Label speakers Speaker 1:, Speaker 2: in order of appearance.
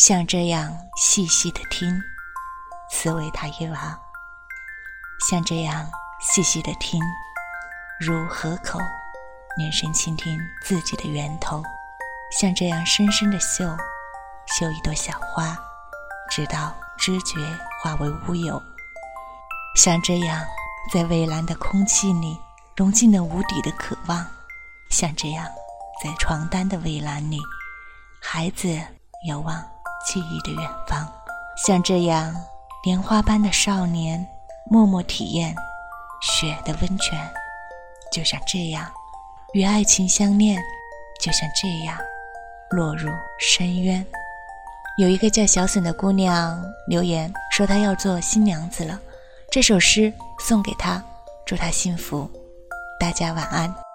Speaker 1: 像这样细细的听，此为他一娃。像这样细细的听，如河口，凝神倾听自己的源头。像这样深深的嗅，嗅一朵小花，直到知觉化为乌有。像这样在蔚蓝的空气里融进了无底的渴望。像这样在床单的蔚蓝里，孩子遥望记忆的远方。像这样莲花般的少年，默默体验雪的温泉。就像这样与爱情相恋。就像这样。落入深渊。有一个叫小笋的姑娘留言说，她要做新娘子了。这首诗送给她，祝她幸福。大家晚安。